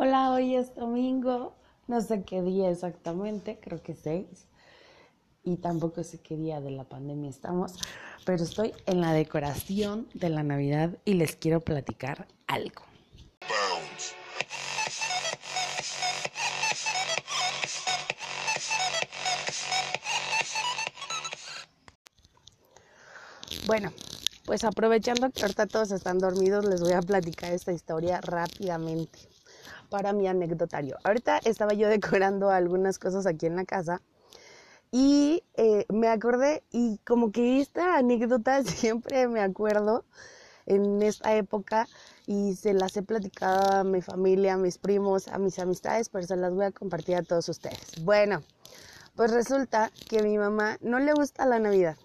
Hola, hoy es domingo, no sé qué día exactamente, creo que seis. Y tampoco sé qué día de la pandemia estamos, pero estoy en la decoración de la Navidad y les quiero platicar algo. Bueno, pues aprovechando que ahorita todos están dormidos, les voy a platicar esta historia rápidamente para mi anecdotario. Ahorita estaba yo decorando algunas cosas aquí en la casa y eh, me acordé y como que esta anécdota siempre me acuerdo en esta época y se las he platicado a mi familia, a mis primos, a mis amistades, pero se las voy a compartir a todos ustedes. Bueno, pues resulta que a mi mamá no le gusta la Navidad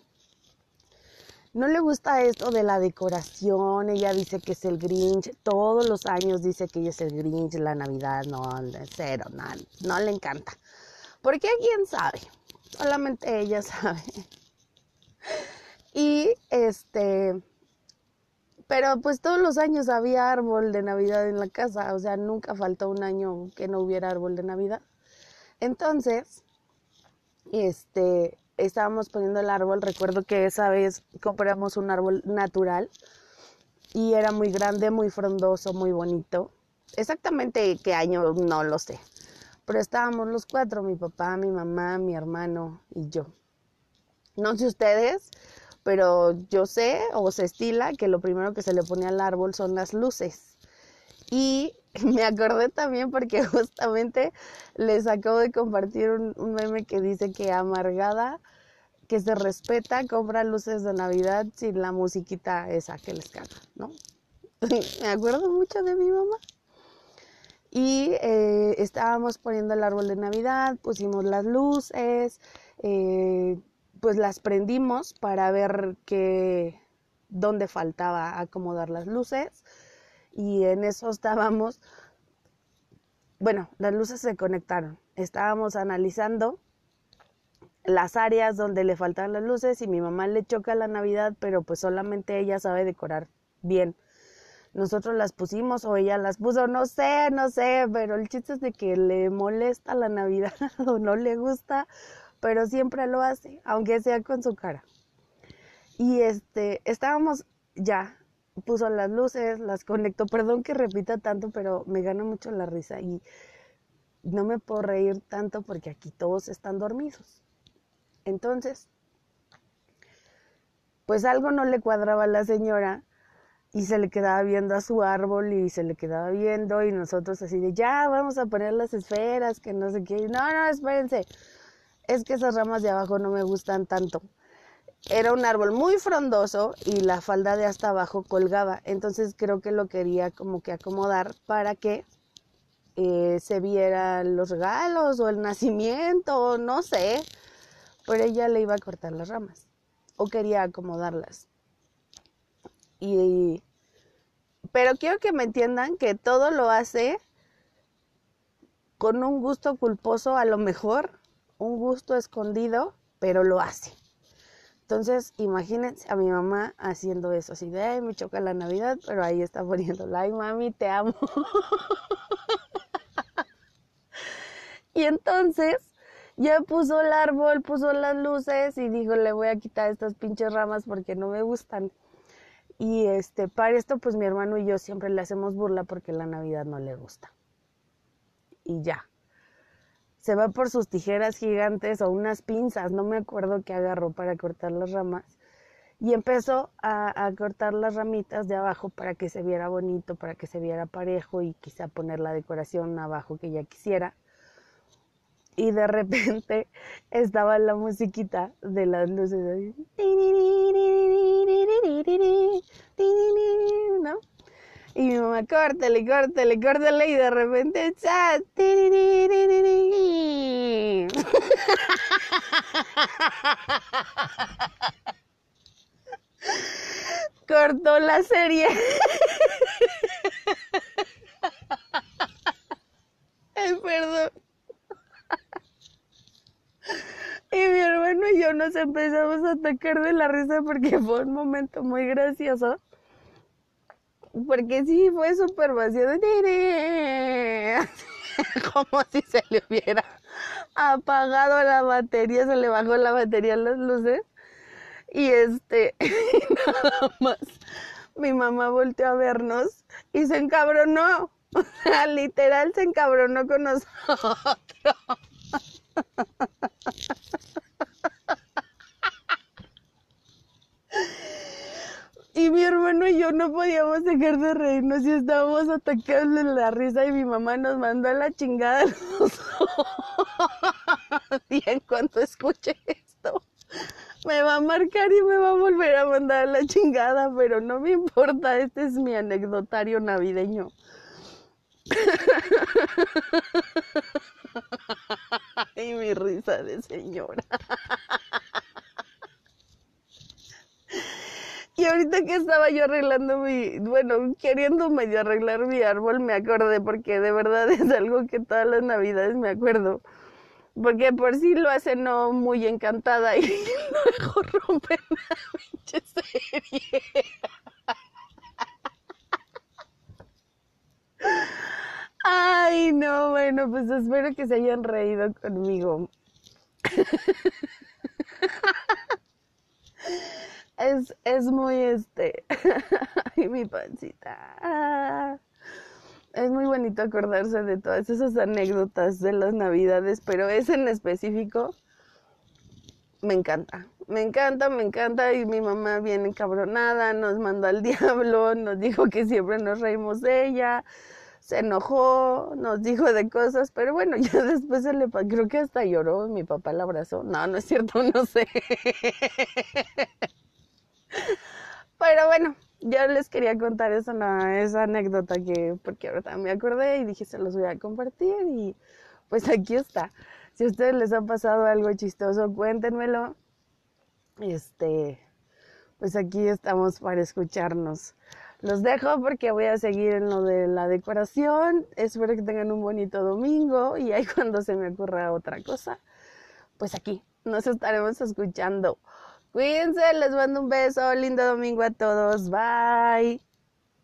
no le gusta esto de la decoración, ella dice que es el Grinch, todos los años dice que ella es el Grinch, la Navidad, no, cero, no, no le encanta. ¿Por qué? ¿Quién sabe? Solamente ella sabe. Y este, pero pues todos los años había árbol de Navidad en la casa, o sea, nunca faltó un año que no hubiera árbol de Navidad. Entonces, este, estábamos poniendo el árbol, recuerdo que esa vez compramos un árbol natural y era muy grande, muy frondoso, muy bonito. Exactamente qué año no lo sé, pero estábamos los cuatro, mi papá, mi mamá, mi hermano y yo. No sé ustedes, pero yo sé o se estila que lo primero que se le pone al árbol son las luces. Y me acordé también porque justamente les acabo de compartir un, meme que dice que amargada, que se respeta, compra luces de Navidad sin la musiquita esa que les caga, ¿no? me acuerdo mucho de mi mamá. Y eh, estábamos poniendo el árbol de Navidad, pusimos las luces, eh, pues las prendimos para ver que, dónde faltaba acomodar las luces y en eso estábamos, bueno, las luces se conectaron, estábamos analizando las áreas donde le faltan las luces y mi mamá le choca la Navidad, pero pues solamente ella sabe decorar bien. Nosotros las pusimos o ella las puso, no sé, no sé, pero el chiste es de que le molesta la Navidad o no le gusta, pero siempre lo hace, aunque sea con su cara. Y este, estábamos ya puso las luces, las conectó. Perdón que repita tanto, pero me gana mucho la risa y no me puedo reír tanto porque aquí todos están dormidos. Entonces, pues algo no le cuadraba a la señora y se le quedaba viendo a su árbol y se le quedaba viendo y nosotros así de ya vamos a poner las esferas, que no sé qué. No, no, espérense. Es que esas ramas de abajo no me gustan tanto era un árbol muy frondoso y la falda de hasta abajo colgaba. Entonces creo que lo quería como que acomodar para que eh, se vieran los regalos o el nacimiento, no sé. Pero ella le iba a cortar las ramas o quería acomodarlas. Y, pero quiero que me entiendan que todo lo hace con un gusto culposo, a lo mejor, un gusto escondido, pero lo hace. Entonces, imagínense a mi mamá haciendo eso, así de, ay, me choca la Navidad, pero ahí está poniendo, ay, mami, te amo. y entonces, ya puso el árbol, puso las luces y dijo, le voy a quitar estas pinches ramas porque no me gustan. Y este, para esto, pues mi hermano y yo siempre le hacemos burla porque la Navidad no le gusta. Y ya se va por sus tijeras gigantes o unas pinzas, no me acuerdo qué agarró para cortar las ramas. Y empezó a, cortar las ramitas de abajo para que se viera bonito, para que se viera parejo y quizá poner la decoración abajo que ella quisiera. Y de repente estaba la musiquita de las luces. ¿no? Y mi mamá, córtale, córtale, córtale. Y de repente. Cortó la serie. Ay, perdón. Y mi hermano y yo nos empezamos a atacar de la risa porque fue un momento muy gracioso porque sí, fue súper vacío. Como si se le hubiera apagado la batería, se le bajó la batería a las luces. Y este, nada más, mi mamá volteó a vernos y se encabronó. Literal se encabronó con nosotros. Y mi hermano y yo no podíamos dejar de reírnos y estábamos atacados en la risa y mi mamá nos mandó a la chingada los Y en cuanto escuche esto, me va a marcar y me va a volver a mandar la chingada, pero no me importa, este es mi anecdotario navideño. y mi risa de señora. Y ahorita que estaba yo arreglando mi, bueno, queriendo medio arreglar mi árbol, me acordé porque de verdad es algo que todas las navidades me acuerdo. Porque por sí lo hace no muy encantada y luego rompen la pinche serie. Ay, no, bueno, pues espero que se hayan reído conmigo. es, es muy este. Ay, mi pancita. Es muy bonito acordarse de todas esas anécdotas de las navidades, pero ese en específico me encanta. Me encanta, me encanta. Y mi mamá viene encabronada, nos mandó al diablo, nos dijo que siempre nos reímos de ella se enojó, nos dijo de cosas, pero bueno, ya después se le creo que hasta lloró, mi papá la abrazó. No, no es cierto, no sé. Pero bueno, yo les quería contar esa, esa anécdota que, porque ahorita me acordé y dije se los voy a compartir y pues aquí está. Si a ustedes les ha pasado algo chistoso, cuéntenmelo. Este, pues aquí estamos para escucharnos. Los dejo porque voy a seguir en lo de la decoración. Espero que tengan un bonito domingo y ahí cuando se me ocurra otra cosa, pues aquí nos estaremos escuchando. Cuídense, les mando un beso, lindo domingo a todos, bye.